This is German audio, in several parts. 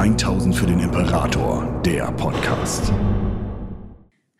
1000 für den Imperator, der Podcast.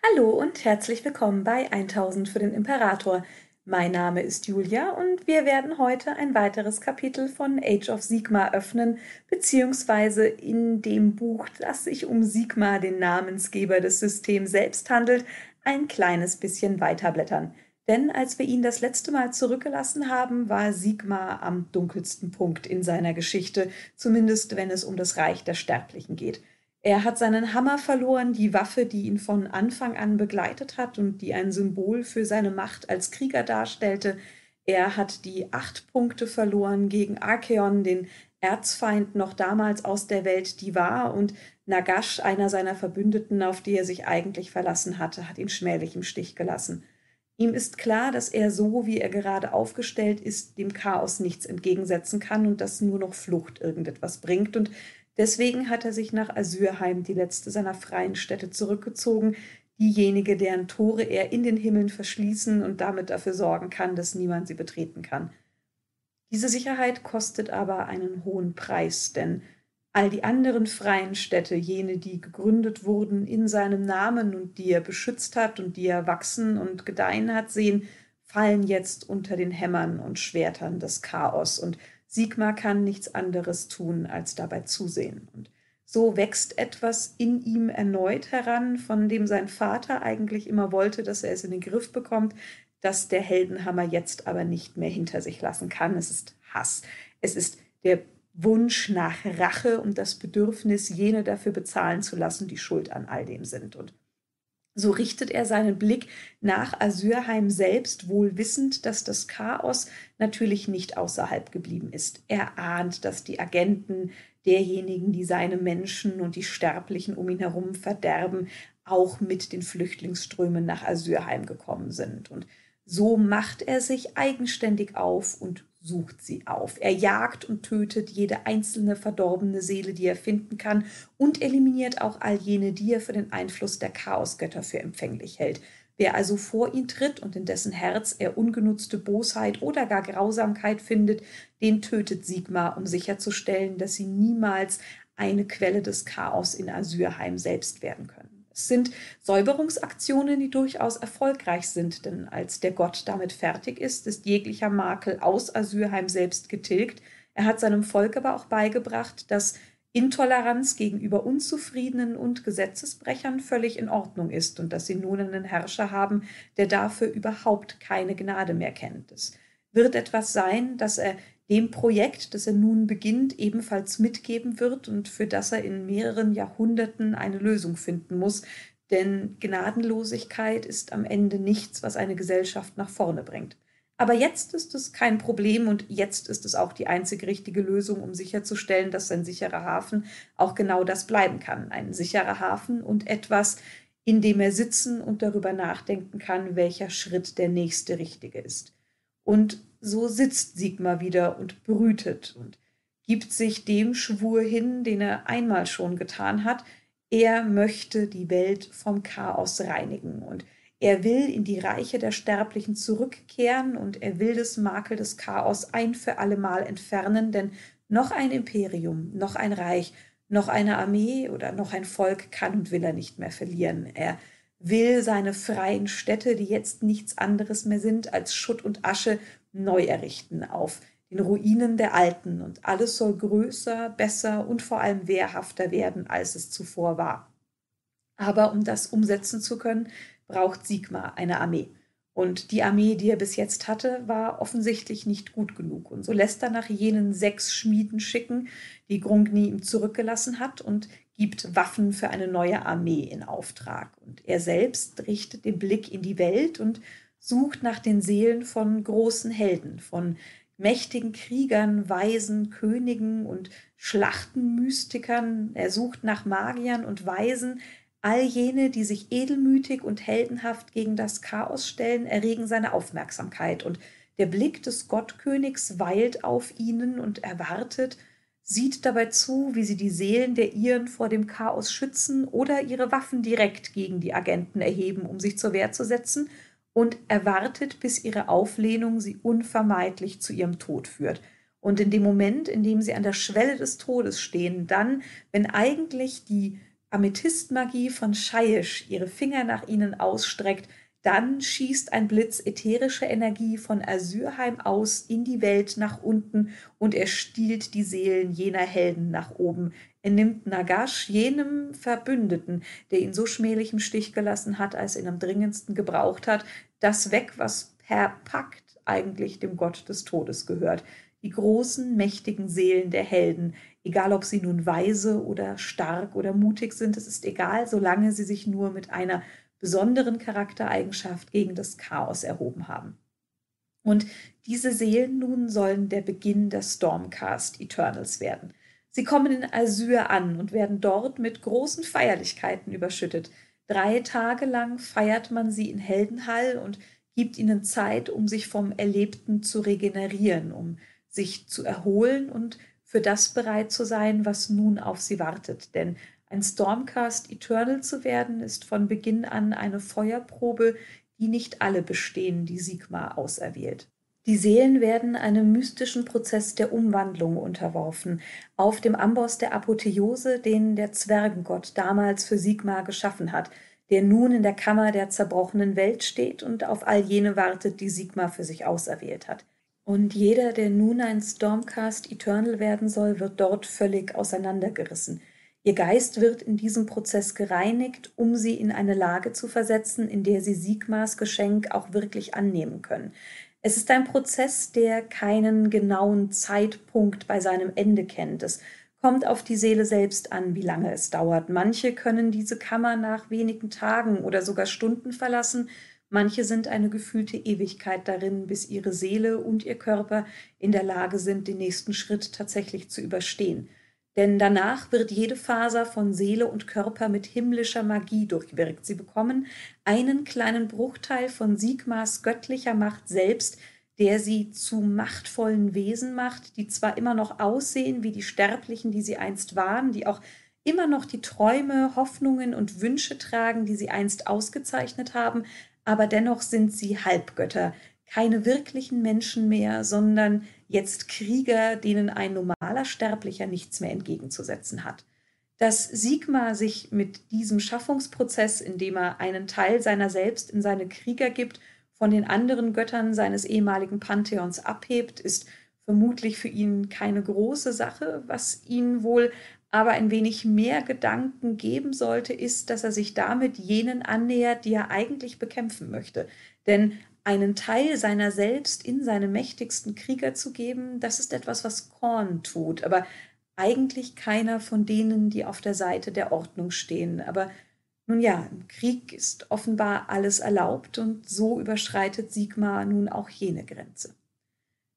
Hallo und herzlich willkommen bei 1000 für den Imperator. Mein Name ist Julia und wir werden heute ein weiteres Kapitel von Age of Sigma öffnen, beziehungsweise in dem Buch, das sich um Sigma, den Namensgeber des Systems selbst handelt, ein kleines bisschen weiterblättern. Denn als wir ihn das letzte Mal zurückgelassen haben, war Sigma am dunkelsten Punkt in seiner Geschichte, zumindest wenn es um das Reich der Sterblichen geht. Er hat seinen Hammer verloren, die Waffe, die ihn von Anfang an begleitet hat und die ein Symbol für seine Macht als Krieger darstellte. Er hat die acht Punkte verloren gegen Archeon, den Erzfeind noch damals aus der Welt, die war, und Nagash, einer seiner Verbündeten, auf die er sich eigentlich verlassen hatte, hat ihn schmählich im Stich gelassen. Ihm ist klar, dass er so, wie er gerade aufgestellt ist, dem Chaos nichts entgegensetzen kann und dass nur noch Flucht irgendetwas bringt. Und Deswegen hat er sich nach Asyrheim, die letzte seiner freien Städte, zurückgezogen, diejenige, deren Tore er in den Himmeln verschließen und damit dafür sorgen kann, dass niemand sie betreten kann. Diese Sicherheit kostet aber einen hohen Preis, denn all die anderen freien Städte, jene, die gegründet wurden in seinem Namen und die er beschützt hat und die er wachsen und gedeihen hat sehen, fallen jetzt unter den Hämmern und Schwertern des Chaos und Sigmar kann nichts anderes tun, als dabei zusehen. Und so wächst etwas in ihm erneut heran, von dem sein Vater eigentlich immer wollte, dass er es in den Griff bekommt, dass der Heldenhammer jetzt aber nicht mehr hinter sich lassen kann. Es ist Hass. Es ist der Wunsch nach Rache und das Bedürfnis, jene dafür bezahlen zu lassen, die schuld an all dem sind. Und so richtet er seinen Blick nach Asyrheim selbst, wohl wissend, dass das Chaos natürlich nicht außerhalb geblieben ist. Er ahnt, dass die Agenten derjenigen, die seine Menschen und die Sterblichen um ihn herum verderben, auch mit den Flüchtlingsströmen nach Asyrheim gekommen sind. Und so macht er sich eigenständig auf und sucht sie auf. Er jagt und tötet jede einzelne verdorbene Seele, die er finden kann, und eliminiert auch all jene, die er für den Einfluss der Chaosgötter für empfänglich hält. Wer also vor ihn tritt und in dessen Herz er ungenutzte Bosheit oder gar Grausamkeit findet, den tötet Sigmar, um sicherzustellen, dass sie niemals eine Quelle des Chaos in Asyrheim selbst werden können. Es sind Säuberungsaktionen, die durchaus erfolgreich sind, denn als der Gott damit fertig ist, ist jeglicher Makel aus Asyrheim selbst getilgt. Er hat seinem Volk aber auch beigebracht, dass Intoleranz gegenüber Unzufriedenen und Gesetzesbrechern völlig in Ordnung ist und dass sie nun einen Herrscher haben, der dafür überhaupt keine Gnade mehr kennt. Es wird etwas sein, das er dem Projekt, das er nun beginnt, ebenfalls mitgeben wird und für das er in mehreren Jahrhunderten eine Lösung finden muss. Denn Gnadenlosigkeit ist am Ende nichts, was eine Gesellschaft nach vorne bringt. Aber jetzt ist es kein Problem und jetzt ist es auch die einzig richtige Lösung, um sicherzustellen, dass ein sicherer Hafen auch genau das bleiben kann. Ein sicherer Hafen und etwas, in dem er sitzen und darüber nachdenken kann, welcher Schritt der nächste richtige ist. Und so sitzt Sigmar wieder und brütet und gibt sich dem Schwur hin, den er einmal schon getan hat. Er möchte die Welt vom Chaos reinigen und er will in die Reiche der Sterblichen zurückkehren und er will das Makel des Chaos ein für allemal entfernen, denn noch ein Imperium, noch ein Reich, noch eine Armee oder noch ein Volk kann und will er nicht mehr verlieren. Er will seine freien Städte, die jetzt nichts anderes mehr sind als Schutt und Asche, neu errichten auf den Ruinen der Alten und alles soll größer, besser und vor allem wehrhafter werden, als es zuvor war. Aber um das umsetzen zu können, braucht Sigmar eine Armee. Und die Armee, die er bis jetzt hatte, war offensichtlich nicht gut genug. Und so lässt er nach jenen sechs Schmieden schicken, die Grungni ihm zurückgelassen hat, und gibt Waffen für eine neue Armee in Auftrag. Und er selbst richtet den Blick in die Welt und sucht nach den Seelen von großen Helden, von mächtigen Kriegern, Weisen, Königen und Schlachtenmystikern. Er sucht nach Magiern und Weisen. All jene, die sich edelmütig und heldenhaft gegen das Chaos stellen, erregen seine Aufmerksamkeit. Und der Blick des Gottkönigs weilt auf ihnen und erwartet, sieht dabei zu, wie sie die Seelen der Iren vor dem Chaos schützen oder ihre Waffen direkt gegen die Agenten erheben, um sich zur Wehr zu setzen und erwartet, bis ihre Auflehnung sie unvermeidlich zu ihrem Tod führt. Und in dem Moment, in dem sie an der Schwelle des Todes stehen, dann, wenn eigentlich die Amethystmagie von Scheisch ihre Finger nach ihnen ausstreckt, dann schießt ein Blitz ätherische Energie von Asyrheim aus in die Welt nach unten und er stiehlt die Seelen jener Helden nach oben. Er nimmt Nagash, jenem Verbündeten, der ihn so schmählich im Stich gelassen hat, als er ihn am dringendsten gebraucht hat, das weg, was per Pakt eigentlich dem Gott des Todes gehört. Die großen, mächtigen Seelen der Helden, egal ob sie nun weise oder stark oder mutig sind, es ist egal, solange sie sich nur mit einer besonderen Charaktereigenschaft gegen das Chaos erhoben haben. Und diese Seelen nun sollen der Beginn der Stormcast Eternals werden. Sie kommen in Asyr an und werden dort mit großen Feierlichkeiten überschüttet. Drei Tage lang feiert man sie in Heldenhall und gibt ihnen Zeit, um sich vom Erlebten zu regenerieren, um sich zu erholen und für das bereit zu sein, was nun auf sie wartet. Denn ein Stormcast Eternal zu werden, ist von Beginn an eine Feuerprobe, die nicht alle bestehen, die Sigma auserwählt. Die Seelen werden einem mystischen Prozess der Umwandlung unterworfen, auf dem Amboss der Apotheose, den der Zwergengott damals für Sigma geschaffen hat, der nun in der Kammer der zerbrochenen Welt steht und auf all jene wartet, die Sigma für sich auserwählt hat. Und jeder, der nun ein Stormcast Eternal werden soll, wird dort völlig auseinandergerissen. Ihr Geist wird in diesem Prozess gereinigt, um sie in eine Lage zu versetzen, in der sie Sigmas Geschenk auch wirklich annehmen können. Es ist ein Prozess, der keinen genauen Zeitpunkt bei seinem Ende kennt. Es kommt auf die Seele selbst an, wie lange es dauert. Manche können diese Kammer nach wenigen Tagen oder sogar Stunden verlassen, manche sind eine gefühlte Ewigkeit darin, bis ihre Seele und ihr Körper in der Lage sind, den nächsten Schritt tatsächlich zu überstehen. Denn danach wird jede Faser von Seele und Körper mit himmlischer Magie durchwirkt. Sie bekommen einen kleinen Bruchteil von Sigmas göttlicher Macht selbst, der sie zu machtvollen Wesen macht, die zwar immer noch aussehen wie die Sterblichen, die sie einst waren, die auch immer noch die Träume, Hoffnungen und Wünsche tragen, die sie einst ausgezeichnet haben, aber dennoch sind sie Halbgötter, keine wirklichen Menschen mehr, sondern jetzt Krieger, denen ein normaler Sterblicher nichts mehr entgegenzusetzen hat. Dass Sigma sich mit diesem Schaffungsprozess, indem er einen Teil seiner selbst in seine Krieger gibt, von den anderen Göttern seines ehemaligen Pantheons abhebt, ist vermutlich für ihn keine große Sache. Was ihn wohl aber ein wenig mehr Gedanken geben sollte, ist, dass er sich damit jenen annähert, die er eigentlich bekämpfen möchte. Denn einen Teil seiner selbst in seine mächtigsten Krieger zu geben, das ist etwas, was Korn tut, aber eigentlich keiner von denen, die auf der Seite der Ordnung stehen. Aber nun ja, im Krieg ist offenbar alles erlaubt und so überschreitet Sigmar nun auch jene Grenze.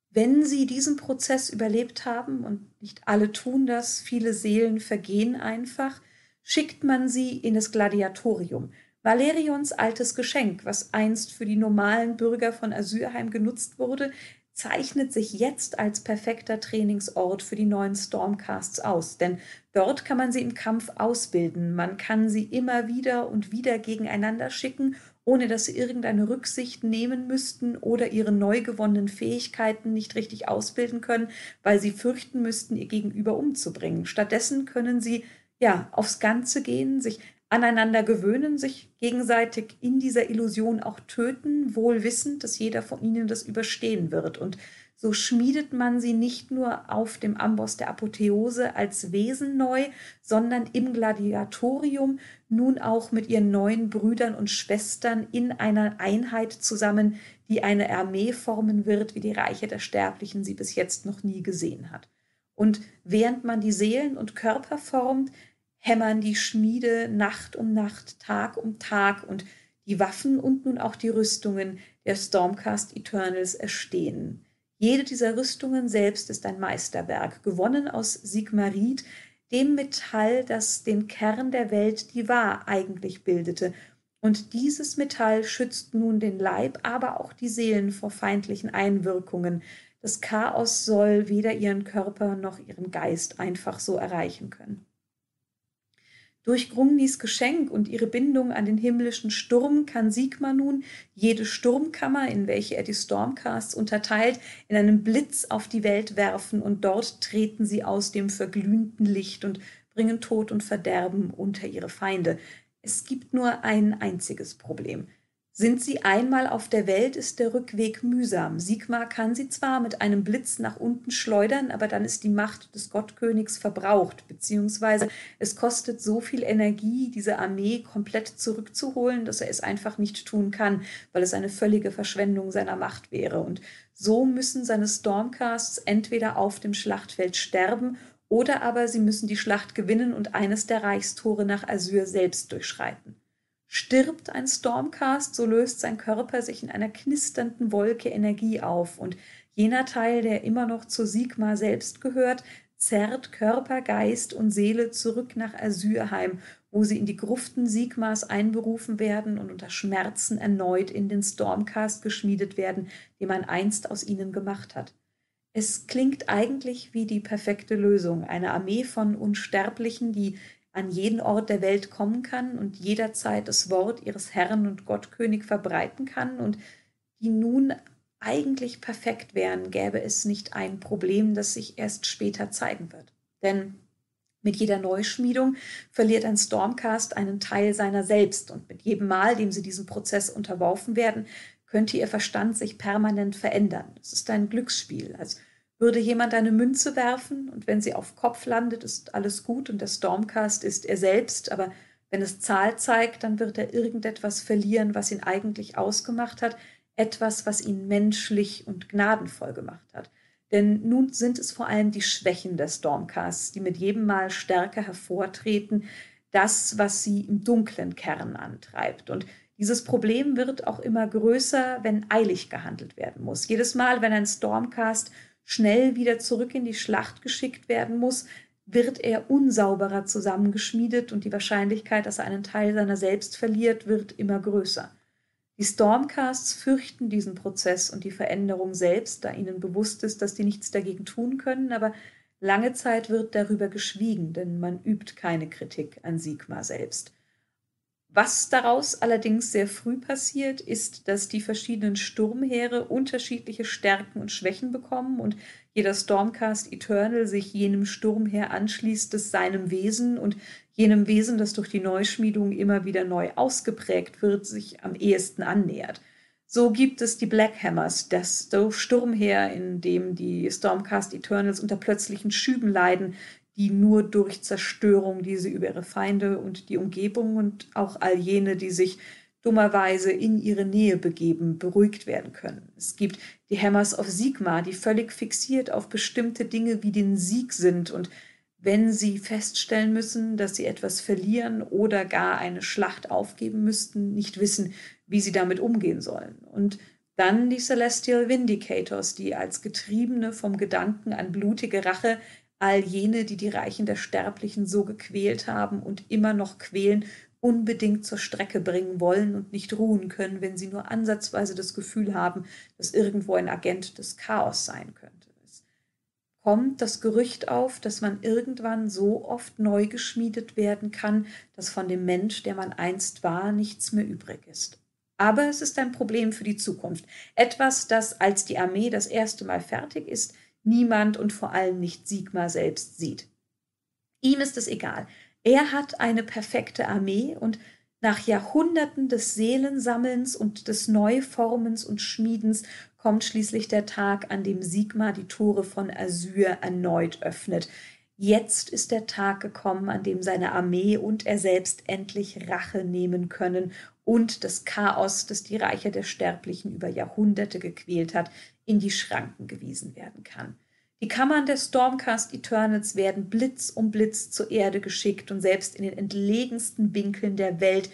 Wenn sie diesen Prozess überlebt haben, und nicht alle tun das, viele Seelen vergehen einfach, schickt man sie in das Gladiatorium, Valerions altes Geschenk, was einst für die normalen Bürger von Asyrheim genutzt wurde, zeichnet sich jetzt als perfekter Trainingsort für die neuen Stormcasts aus, denn dort kann man sie im Kampf ausbilden, man kann sie immer wieder und wieder gegeneinander schicken, ohne dass sie irgendeine Rücksicht nehmen müssten oder ihre neu gewonnenen Fähigkeiten nicht richtig ausbilden können, weil sie fürchten müssten, ihr Gegenüber umzubringen. Stattdessen können sie ja aufs Ganze gehen, sich aneinander gewöhnen, sich gegenseitig in dieser Illusion auch töten, wohl wissend, dass jeder von ihnen das überstehen wird. Und so schmiedet man sie nicht nur auf dem Amboss der Apotheose als Wesen neu, sondern im Gladiatorium nun auch mit ihren neuen Brüdern und Schwestern in einer Einheit zusammen, die eine Armee formen wird, wie die Reiche der Sterblichen sie bis jetzt noch nie gesehen hat. Und während man die Seelen und Körper formt, hämmern die Schmiede Nacht um Nacht, Tag um Tag und die Waffen und nun auch die Rüstungen der Stormcast Eternals erstehen. Jede dieser Rüstungen selbst ist ein Meisterwerk, gewonnen aus Sigmarid, dem Metall, das den Kern der Welt, die wahr eigentlich bildete. Und dieses Metall schützt nun den Leib, aber auch die Seelen vor feindlichen Einwirkungen. Das Chaos soll weder ihren Körper noch ihren Geist einfach so erreichen können. Durch Grungnis Geschenk und ihre Bindung an den himmlischen Sturm kann Sigmar nun jede Sturmkammer, in welche er die Stormcasts unterteilt, in einem Blitz auf die Welt werfen und dort treten sie aus dem verglühenden Licht und bringen Tod und Verderben unter ihre Feinde. Es gibt nur ein einziges Problem. Sind sie einmal auf der Welt, ist der Rückweg mühsam. Sigmar kann sie zwar mit einem Blitz nach unten schleudern, aber dann ist die Macht des Gottkönigs verbraucht, beziehungsweise es kostet so viel Energie, diese Armee komplett zurückzuholen, dass er es einfach nicht tun kann, weil es eine völlige Verschwendung seiner Macht wäre. Und so müssen seine Stormcasts entweder auf dem Schlachtfeld sterben oder aber sie müssen die Schlacht gewinnen und eines der Reichstore nach Asyr selbst durchschreiten. Stirbt ein Stormcast, so löst sein Körper sich in einer knisternden Wolke Energie auf und jener Teil, der immer noch zu Sigma selbst gehört, zerrt Körper, Geist und Seele zurück nach Asyrheim, wo sie in die Gruften Sigmas einberufen werden und unter Schmerzen erneut in den Stormcast geschmiedet werden, den man einst aus ihnen gemacht hat. Es klingt eigentlich wie die perfekte Lösung, eine Armee von Unsterblichen, die an jeden Ort der Welt kommen kann und jederzeit das Wort ihres Herrn und Gottkönig verbreiten kann und die nun eigentlich perfekt wären, gäbe es nicht ein Problem, das sich erst später zeigen wird. Denn mit jeder Neuschmiedung verliert ein Stormcast einen Teil seiner selbst und mit jedem Mal, dem sie diesem Prozess unterworfen werden, könnte ihr Verstand sich permanent verändern. Es ist ein Glücksspiel, als würde jemand eine Münze werfen und wenn sie auf Kopf landet, ist alles gut und der Stormcast ist er selbst, aber wenn es Zahl zeigt, dann wird er irgendetwas verlieren, was ihn eigentlich ausgemacht hat, etwas, was ihn menschlich und gnadenvoll gemacht hat. Denn nun sind es vor allem die Schwächen der Stormcasts, die mit jedem Mal stärker hervortreten, das, was sie im dunklen Kern antreibt. Und dieses Problem wird auch immer größer, wenn eilig gehandelt werden muss. Jedes Mal, wenn ein Stormcast schnell wieder zurück in die Schlacht geschickt werden muss, wird er unsauberer zusammengeschmiedet und die Wahrscheinlichkeit, dass er einen Teil seiner selbst verliert, wird immer größer. Die Stormcasts fürchten diesen Prozess und die Veränderung selbst, da ihnen bewusst ist, dass sie nichts dagegen tun können, aber lange Zeit wird darüber geschwiegen, denn man übt keine Kritik an Sigma selbst. Was daraus allerdings sehr früh passiert, ist, dass die verschiedenen Sturmheere unterschiedliche Stärken und Schwächen bekommen und jeder Stormcast Eternal sich jenem Sturmheer anschließt, das seinem Wesen und jenem Wesen, das durch die Neuschmiedung immer wieder neu ausgeprägt wird, sich am ehesten annähert. So gibt es die Black Hammers, das Sturmheer, in dem die Stormcast Eternals unter plötzlichen Schüben leiden, die nur durch Zerstörung, die sie über ihre Feinde und die Umgebung und auch all jene, die sich dummerweise in ihre Nähe begeben, beruhigt werden können. Es gibt die Hammers of Sigma, die völlig fixiert auf bestimmte Dinge wie den Sieg sind und wenn sie feststellen müssen, dass sie etwas verlieren oder gar eine Schlacht aufgeben müssten, nicht wissen, wie sie damit umgehen sollen. Und dann die Celestial Vindicators, die als Getriebene vom Gedanken an blutige Rache all jene, die die Reichen der Sterblichen so gequält haben und immer noch quälen, unbedingt zur Strecke bringen wollen und nicht ruhen können, wenn sie nur ansatzweise das Gefühl haben, dass irgendwo ein Agent des Chaos sein könnte. Es kommt das Gerücht auf, dass man irgendwann so oft neu geschmiedet werden kann, dass von dem Mensch, der man einst war, nichts mehr übrig ist. Aber es ist ein Problem für die Zukunft. Etwas, das, als die Armee das erste Mal fertig ist, niemand und vor allem nicht Sigmar selbst sieht. Ihm ist es egal. Er hat eine perfekte Armee und nach Jahrhunderten des Seelensammelns und des Neuformens und Schmiedens kommt schließlich der Tag, an dem Sigmar die Tore von Asyr erneut öffnet. Jetzt ist der Tag gekommen, an dem seine Armee und er selbst endlich Rache nehmen können und das Chaos, das die Reiche der Sterblichen über Jahrhunderte gequält hat, in die Schranken gewiesen werden kann. Die Kammern der Stormcast Eternals werden Blitz um Blitz zur Erde geschickt und selbst in den entlegensten Winkeln der Welt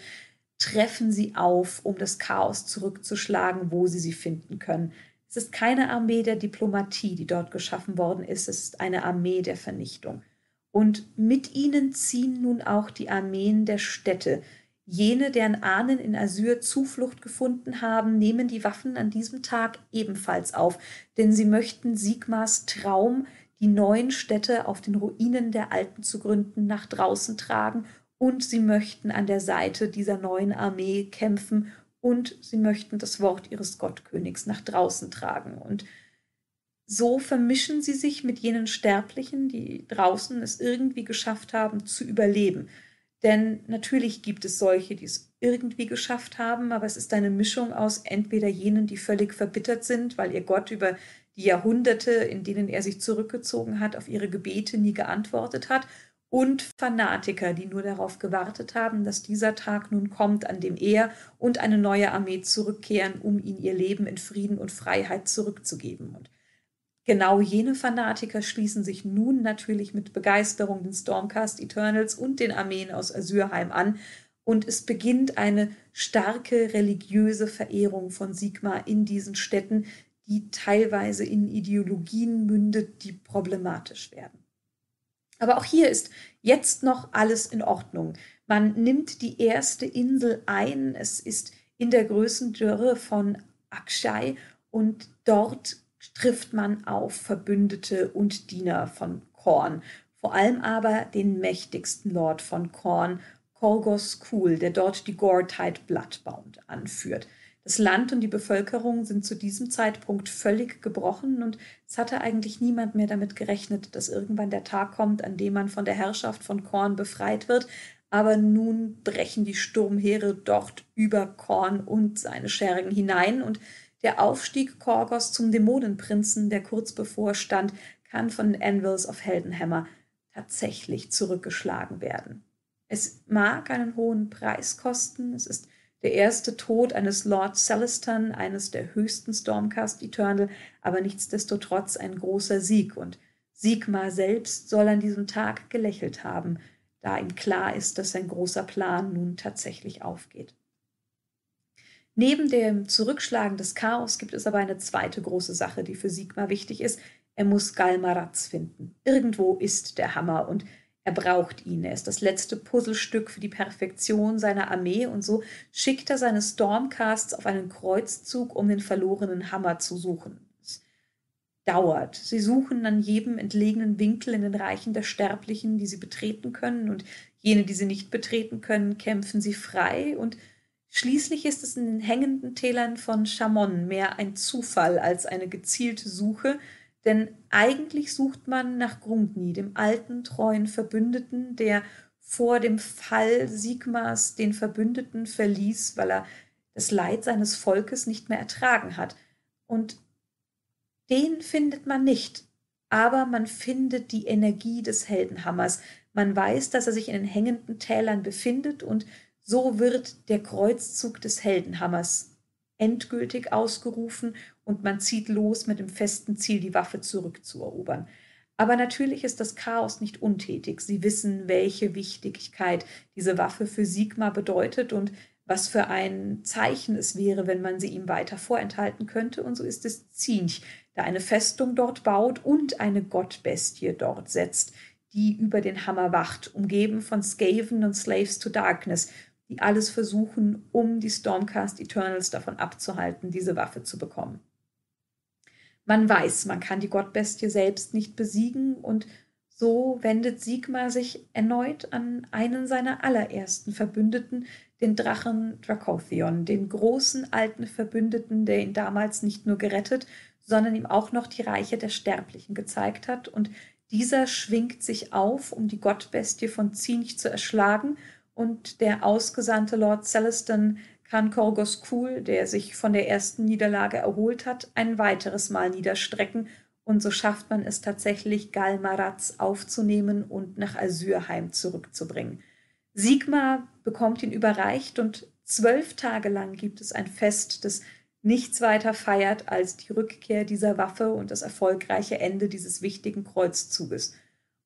treffen sie auf, um das Chaos zurückzuschlagen, wo sie sie finden können. Es ist keine Armee der Diplomatie, die dort geschaffen worden ist, es ist eine Armee der Vernichtung. Und mit ihnen ziehen nun auch die Armeen der Städte, Jene, deren Ahnen in Asyr Zuflucht gefunden haben, nehmen die Waffen an diesem Tag ebenfalls auf, denn sie möchten Sigmars Traum, die neuen Städte auf den Ruinen der Alten zu gründen, nach draußen tragen und sie möchten an der Seite dieser neuen Armee kämpfen und sie möchten das Wort ihres Gottkönigs nach draußen tragen. Und so vermischen sie sich mit jenen Sterblichen, die draußen es irgendwie geschafft haben zu überleben. Denn natürlich gibt es solche, die es irgendwie geschafft haben, aber es ist eine Mischung aus entweder jenen, die völlig verbittert sind, weil ihr Gott über die Jahrhunderte, in denen er sich zurückgezogen hat, auf ihre Gebete nie geantwortet hat, und Fanatiker, die nur darauf gewartet haben, dass dieser Tag nun kommt, an dem er und eine neue Armee zurückkehren, um ihnen ihr Leben in Frieden und Freiheit zurückzugeben. Und genau jene Fanatiker schließen sich nun natürlich mit Begeisterung den Stormcast Eternals und den Armeen aus Asyrheim an, und es beginnt eine starke religiöse Verehrung von Sigmar in diesen Städten, die teilweise in Ideologien mündet, die problematisch werden. Aber auch hier ist jetzt noch alles in Ordnung. Man nimmt die erste Insel ein. Es ist in der Größendürre von Akshay und dort trifft man auf Verbündete und Diener von Korn. Vor allem aber den mächtigsten Lord von Korn, Korgos Kul, der dort die Gore-Tide Bloodbound anführt. Das Land und die Bevölkerung sind zu diesem Zeitpunkt völlig gebrochen und es hatte eigentlich niemand mehr damit gerechnet, dass irgendwann der Tag kommt, an dem man von der Herrschaft von Korn befreit wird. Aber nun brechen die Sturmheere dort über Korn und seine Schergen hinein und der Aufstieg Korgos zum Dämonenprinzen, der kurz bevorstand, kann von den Anvils of Heldenhammer tatsächlich zurückgeschlagen werden. Es mag einen hohen Preis kosten, es ist der erste Tod eines Lord Celestan, eines der höchsten Stormcast Eternal, aber nichtsdestotrotz ein großer Sieg. Und Sigmar selbst soll an diesem Tag gelächelt haben, da ihm klar ist, dass sein großer Plan nun tatsächlich aufgeht. Neben dem Zurückschlagen des Chaos gibt es aber eine zweite große Sache, die für Sigmar wichtig ist. Er muss Galmaraz finden. Irgendwo ist der Hammer und er braucht ihn. Er ist das letzte Puzzlestück für die Perfektion seiner Armee und so schickt er seine Stormcasts auf einen Kreuzzug, um den verlorenen Hammer zu suchen. Es dauert. Sie suchen an jedem entlegenen Winkel in den Reichen der Sterblichen, die sie betreten können, und jene, die sie nicht betreten können, kämpfen sie frei und Schließlich ist es in den hängenden Tälern von Chamon mehr ein Zufall als eine gezielte Suche, denn eigentlich sucht man nach Grundni, dem alten, treuen Verbündeten, der vor dem Fall Sigmars den Verbündeten verließ, weil er das Leid seines Volkes nicht mehr ertragen hat. Und den findet man nicht, aber man findet die Energie des Heldenhammers. Man weiß, dass er sich in den hängenden Tälern befindet und so wird der Kreuzzug des Heldenhammers endgültig ausgerufen und man zieht los mit dem festen Ziel, die Waffe zurückzuerobern. Aber natürlich ist das Chaos nicht untätig. Sie wissen, welche Wichtigkeit diese Waffe für Sigma bedeutet und was für ein Zeichen es wäre, wenn man sie ihm weiter vorenthalten könnte. Und so ist es Zinch, der eine Festung dort baut und eine Gottbestie dort setzt, die über den Hammer wacht, umgeben von Skaven und Slaves to Darkness, die alles versuchen, um die Stormcast Eternals davon abzuhalten, diese Waffe zu bekommen. Man weiß, man kann die Gottbestie selbst nicht besiegen und so wendet Sigmar sich erneut an einen seiner allerersten Verbündeten, den Drachen Dracothion, den großen alten Verbündeten, der ihn damals nicht nur gerettet, sondern ihm auch noch die Reiche der Sterblichen gezeigt hat. Und dieser schwingt sich auf, um die Gottbestie von Zinch zu erschlagen, und der ausgesandte Lord Celestin kann Korgos Kul, der sich von der ersten Niederlage erholt hat, ein weiteres Mal niederstrecken und so schafft man es tatsächlich, Galmaraz aufzunehmen und nach Asyrheim zurückzubringen. Sigmar bekommt ihn überreicht und zwölf Tage lang gibt es ein Fest, das nichts weiter feiert als die Rückkehr dieser Waffe und das erfolgreiche Ende dieses wichtigen Kreuzzuges.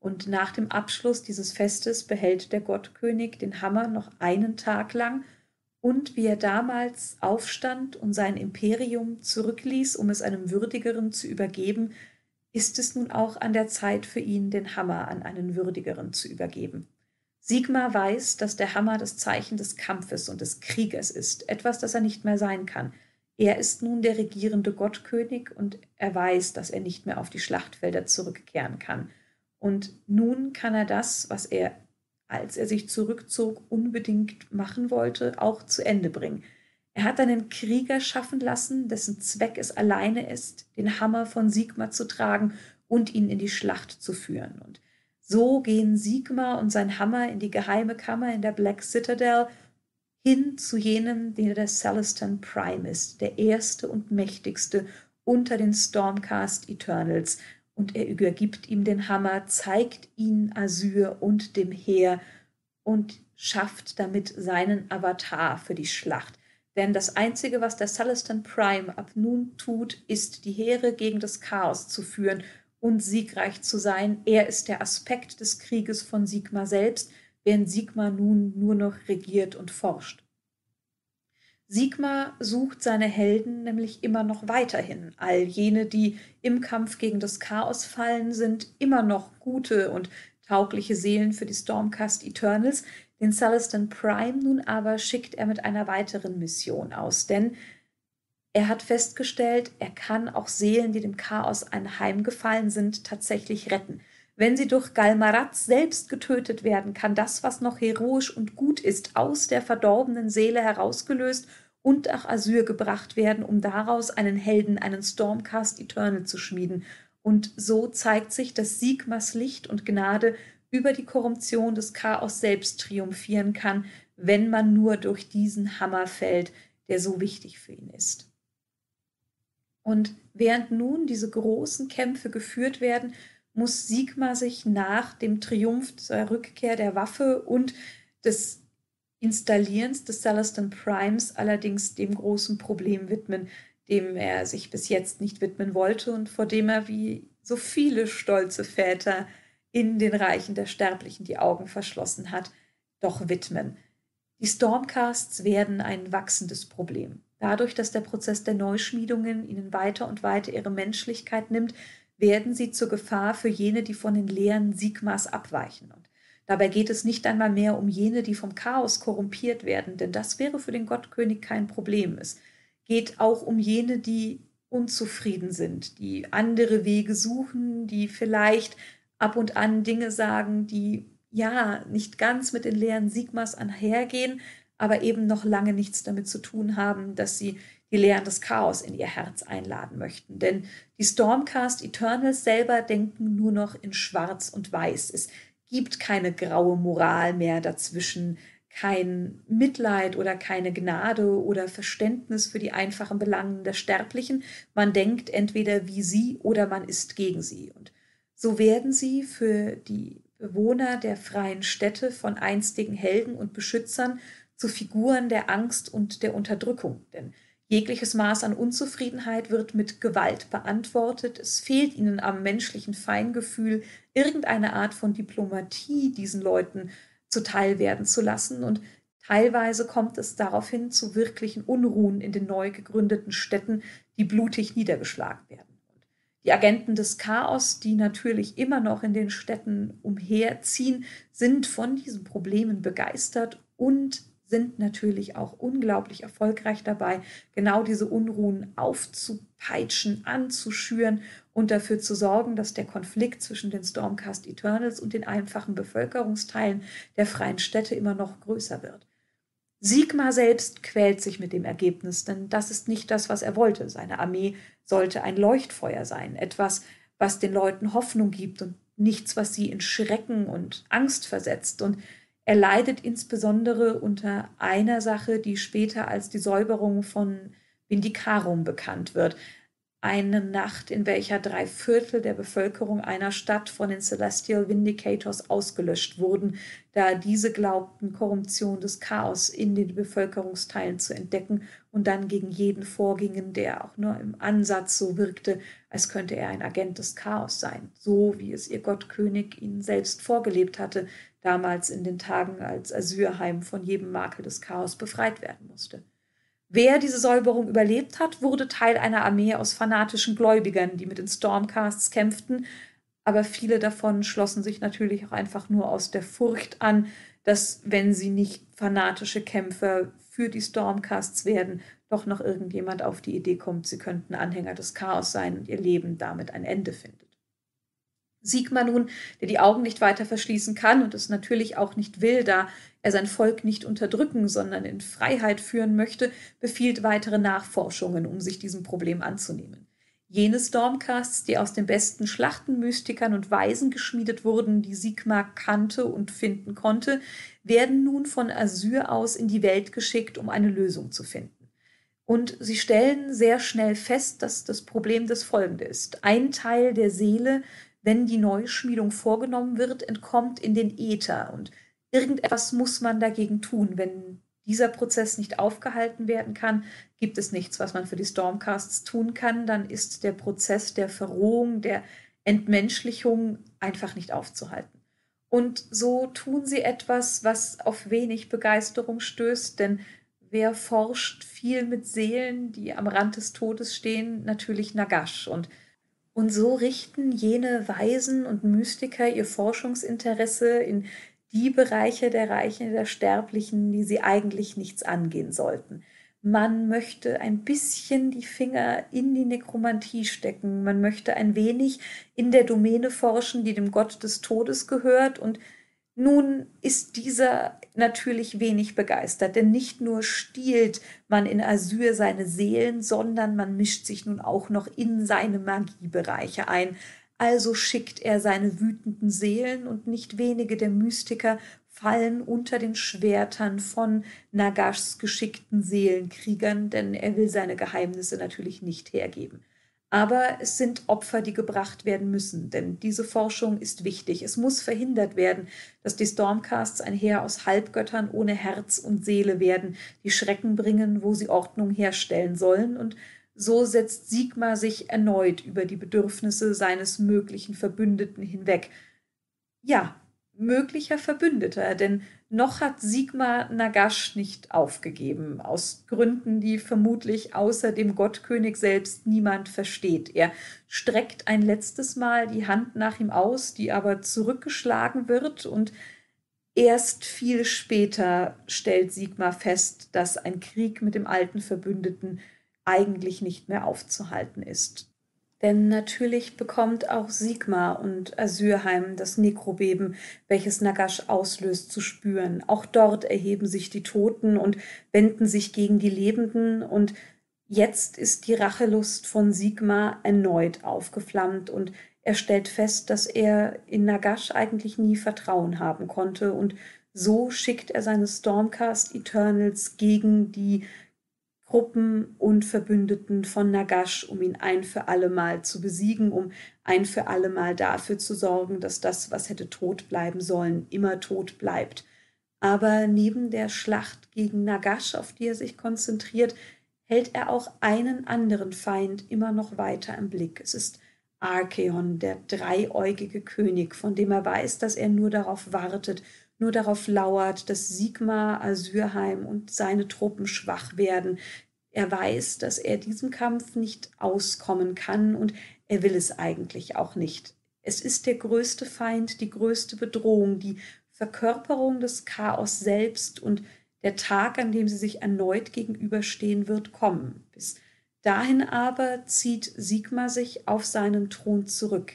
Und nach dem Abschluss dieses Festes behält der Gottkönig den Hammer noch einen Tag lang und wie er damals aufstand und sein Imperium zurückließ, um es einem würdigeren zu übergeben, ist es nun auch an der Zeit für ihn, den Hammer an einen würdigeren zu übergeben. Sigmar weiß, dass der Hammer das Zeichen des Kampfes und des Kriegers ist, etwas, das er nicht mehr sein kann. Er ist nun der regierende Gottkönig und er weiß, dass er nicht mehr auf die Schlachtfelder zurückkehren kann. Und nun kann er das, was er als er sich zurückzog, unbedingt machen wollte, auch zu Ende bringen. Er hat einen Krieger schaffen lassen, dessen Zweck es alleine ist, den Hammer von Sigmar zu tragen und ihn in die Schlacht zu führen. Und so gehen Sigmar und sein Hammer in die geheime Kammer in der Black Citadel hin zu jenem, der der Celestin Prime ist, der erste und mächtigste unter den Stormcast Eternals, und er übergibt ihm den Hammer, zeigt ihn Asyr und dem Heer und schafft damit seinen Avatar für die Schlacht. Denn das Einzige, was der Celestin Prime ab nun tut, ist, die Heere gegen das Chaos zu führen und siegreich zu sein. Er ist der Aspekt des Krieges von Sigmar selbst, während Sigmar nun nur noch regiert und forscht. Sigmar sucht seine Helden nämlich immer noch weiterhin. All jene, die im Kampf gegen das Chaos fallen, sind immer noch gute und taugliche Seelen für die Stormcast Eternals. Den Celestin Prime nun aber schickt er mit einer weiteren Mission aus, denn er hat festgestellt, er kann auch Seelen, die dem Chaos anheimgefallen sind, tatsächlich retten. Wenn sie durch Galmarat selbst getötet werden, kann das, was noch heroisch und gut ist, aus der verdorbenen Seele herausgelöst und nach Asyr gebracht werden, um daraus einen Helden, einen Stormcast Eternal zu schmieden. Und so zeigt sich, dass Sigmas Licht und Gnade über die Korruption des Chaos selbst triumphieren kann, wenn man nur durch diesen Hammer fällt, der so wichtig für ihn ist. Und während nun diese großen Kämpfe geführt werden, muss Sigma sich nach dem Triumph der Rückkehr der Waffe und des Installierens des Celestin Primes allerdings dem großen Problem widmen, dem er sich bis jetzt nicht widmen wollte und vor dem er wie so viele stolze Väter in den Reichen der Sterblichen die Augen verschlossen hat, doch widmen. Die Stormcasts werden ein wachsendes Problem. Dadurch, dass der Prozess der Neuschmiedungen ihnen weiter und weiter ihre Menschlichkeit nimmt, werden sie zur Gefahr für jene, die von den Lehren Sigmas abweichen. Und Dabei geht es nicht einmal mehr um jene, die vom Chaos korrumpiert werden, denn das wäre für den Gottkönig kein Problem. Es geht auch um jene, die unzufrieden sind, die andere Wege suchen, die vielleicht ab und an Dinge sagen, die ja nicht ganz mit den Lehren Sigmas einhergehen, aber eben noch lange nichts damit zu tun haben, dass sie die Lehren des Chaos in ihr Herz einladen möchten. Denn die Stormcast Eternals selber denken nur noch in Schwarz und Weiß. Es gibt keine graue Moral mehr dazwischen, kein Mitleid oder keine Gnade oder Verständnis für die einfachen Belangen der Sterblichen. Man denkt entweder wie sie oder man ist gegen sie. Und so werden sie für die Bewohner der freien Städte von einstigen Helden und Beschützern zu Figuren der Angst und der Unterdrückung. Denn Jegliches Maß an Unzufriedenheit wird mit Gewalt beantwortet. Es fehlt ihnen am menschlichen Feingefühl, irgendeine Art von Diplomatie diesen Leuten zuteil werden zu lassen. Und teilweise kommt es daraufhin zu wirklichen Unruhen in den neu gegründeten Städten, die blutig niedergeschlagen werden. Die Agenten des Chaos, die natürlich immer noch in den Städten umherziehen, sind von diesen Problemen begeistert und sind natürlich auch unglaublich erfolgreich dabei, genau diese Unruhen aufzupeitschen, anzuschüren und dafür zu sorgen, dass der Konflikt zwischen den Stormcast Eternals und den einfachen Bevölkerungsteilen der freien Städte immer noch größer wird. Sigmar selbst quält sich mit dem Ergebnis, denn das ist nicht das, was er wollte. Seine Armee sollte ein Leuchtfeuer sein, etwas, was den Leuten Hoffnung gibt und nichts, was sie in Schrecken und Angst versetzt. Und er leidet insbesondere unter einer Sache, die später als die Säuberung von Vindicarum bekannt wird. Eine Nacht, in welcher drei Viertel der Bevölkerung einer Stadt von den Celestial Vindicators ausgelöscht wurden, da diese glaubten, Korruption des Chaos in den Bevölkerungsteilen zu entdecken und dann gegen jeden vorgingen, der auch nur im Ansatz so wirkte, als könnte er ein Agent des Chaos sein, so wie es ihr Gottkönig ihnen selbst vorgelebt hatte, damals in den Tagen, als Asyrheim von jedem Makel des Chaos befreit werden musste. Wer diese Säuberung überlebt hat, wurde Teil einer Armee aus fanatischen Gläubigern, die mit den Stormcasts kämpften, aber viele davon schlossen sich natürlich auch einfach nur aus der Furcht an, dass, wenn sie nicht fanatische Kämpfer für die Stormcasts werden, doch noch irgendjemand auf die Idee kommt, sie könnten Anhänger des Chaos sein und ihr Leben damit ein Ende findet. Sigmar nun, der die Augen nicht weiter verschließen kann und es natürlich auch nicht will, da er sein Volk nicht unterdrücken, sondern in Freiheit führen möchte, befiehlt weitere Nachforschungen, um sich diesem Problem anzunehmen. Jene Stormcasts, die aus den besten Schlachtenmystikern und Weisen geschmiedet wurden, die Sigmar kannte und finden konnte, werden nun von Asyr aus in die Welt geschickt, um eine Lösung zu finden. Und sie stellen sehr schnell fest, dass das Problem das folgende ist. Ein Teil der Seele wenn die Neuschmiedung vorgenommen wird, entkommt in den Äther. Und irgendetwas muss man dagegen tun. Wenn dieser Prozess nicht aufgehalten werden kann, gibt es nichts, was man für die Stormcasts tun kann. Dann ist der Prozess der Verrohung, der Entmenschlichung einfach nicht aufzuhalten. Und so tun sie etwas, was auf wenig Begeisterung stößt, denn wer forscht viel mit Seelen, die am Rand des Todes stehen? Natürlich Nagash. Und und so richten jene Weisen und Mystiker ihr Forschungsinteresse in die Bereiche der Reiche der Sterblichen, die sie eigentlich nichts angehen sollten. Man möchte ein bisschen die Finger in die Nekromantie stecken, man möchte ein wenig in der Domäne forschen, die dem Gott des Todes gehört und nun ist dieser natürlich wenig begeistert, denn nicht nur stiehlt man in Asyr seine Seelen, sondern man mischt sich nun auch noch in seine Magiebereiche ein. Also schickt er seine wütenden Seelen und nicht wenige der Mystiker fallen unter den Schwertern von Nagashs geschickten Seelenkriegern, denn er will seine Geheimnisse natürlich nicht hergeben. Aber es sind Opfer, die gebracht werden müssen, denn diese Forschung ist wichtig. Es muss verhindert werden, dass die Stormcasts ein Heer aus Halbgöttern ohne Herz und Seele werden, die Schrecken bringen, wo sie Ordnung herstellen sollen. Und so setzt Sigmar sich erneut über die Bedürfnisse seines möglichen Verbündeten hinweg. Ja, möglicher Verbündeter, denn noch hat Sigmar Nagash nicht aufgegeben, aus Gründen, die vermutlich außer dem Gottkönig selbst niemand versteht. Er streckt ein letztes Mal die Hand nach ihm aus, die aber zurückgeschlagen wird, und erst viel später stellt Sigmar fest, dass ein Krieg mit dem alten Verbündeten eigentlich nicht mehr aufzuhalten ist. Denn natürlich bekommt auch Sigmar und Asyrheim das Nekrobeben, welches Nagash auslöst, zu spüren. Auch dort erheben sich die Toten und wenden sich gegen die Lebenden und jetzt ist die Rachelust von Sigmar erneut aufgeflammt und er stellt fest, dass er in Nagash eigentlich nie Vertrauen haben konnte und so schickt er seine Stormcast Eternals gegen die Truppen und Verbündeten von Nagash, um ihn ein für allemal zu besiegen, um ein für allemal dafür zu sorgen, dass das, was hätte tot bleiben sollen, immer tot bleibt. Aber neben der Schlacht gegen Nagash, auf die er sich konzentriert, hält er auch einen anderen Feind immer noch weiter im Blick. Es ist Archeon, der dreieugige König, von dem er weiß, dass er nur darauf wartet, nur darauf lauert, dass Sigmar, Asyrheim und seine Truppen schwach werden. Er weiß, dass er diesem Kampf nicht auskommen kann und er will es eigentlich auch nicht. Es ist der größte Feind, die größte Bedrohung, die Verkörperung des Chaos selbst und der Tag, an dem sie sich erneut gegenüberstehen wird, kommen. Bis dahin aber zieht Sigmar sich auf seinen Thron zurück.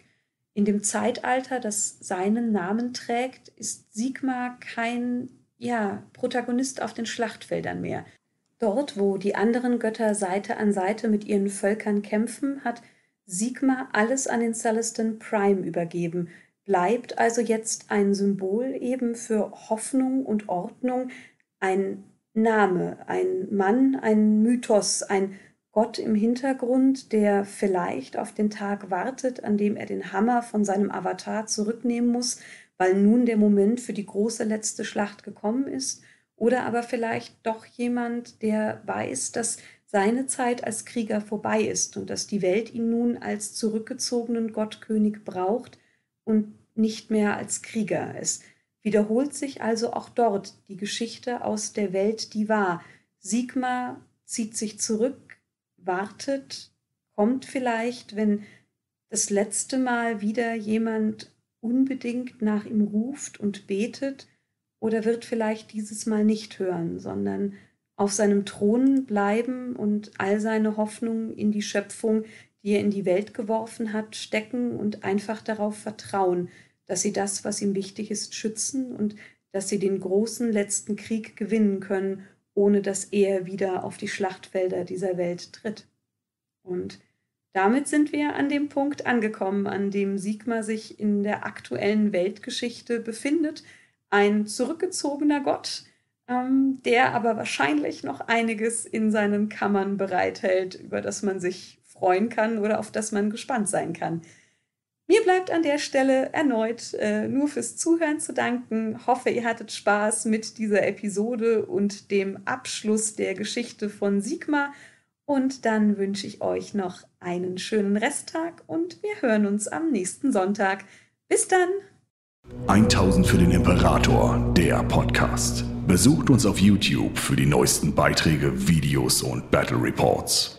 In dem Zeitalter, das seinen Namen trägt, ist Sigmar kein ja, Protagonist auf den Schlachtfeldern mehr. Dort, wo die anderen Götter Seite an Seite mit ihren Völkern kämpfen, hat Sigmar alles an den Celestin Prime übergeben, bleibt also jetzt ein Symbol eben für Hoffnung und Ordnung, ein Name, ein Mann, ein Mythos, ein Gott im Hintergrund, der vielleicht auf den Tag wartet, an dem er den Hammer von seinem Avatar zurücknehmen muss, weil nun der Moment für die große letzte Schlacht gekommen ist, oder aber vielleicht doch jemand, der weiß, dass seine Zeit als Krieger vorbei ist und dass die Welt ihn nun als zurückgezogenen Gottkönig braucht und nicht mehr als Krieger. Es wiederholt sich also auch dort die Geschichte aus der Welt, die war. Sigmar zieht sich zurück, wartet, kommt vielleicht, wenn das letzte Mal wieder jemand unbedingt nach ihm ruft und betet, oder wird vielleicht dieses Mal nicht hören, sondern auf seinem Thron bleiben und all seine Hoffnung in die Schöpfung, die er in die Welt geworfen hat, stecken und einfach darauf vertrauen, dass sie das, was ihm wichtig ist, schützen und dass sie den großen letzten Krieg gewinnen können, ohne dass er wieder auf die Schlachtfelder dieser Welt tritt. Und damit sind wir an dem Punkt angekommen, an dem Sigmar sich in der aktuellen Weltgeschichte befindet. Ein zurückgezogener Gott, ähm, der aber wahrscheinlich noch einiges in seinen Kammern bereithält, über das man sich freuen kann oder auf das man gespannt sein kann. Mir bleibt an der Stelle erneut äh, nur fürs Zuhören zu danken. Hoffe, ihr hattet Spaß mit dieser Episode und dem Abschluss der Geschichte von Sigmar. Und dann wünsche ich euch noch einen schönen Resttag und wir hören uns am nächsten Sonntag. Bis dann! 1000 für den Imperator, der Podcast. Besucht uns auf YouTube für die neuesten Beiträge, Videos und Battle Reports.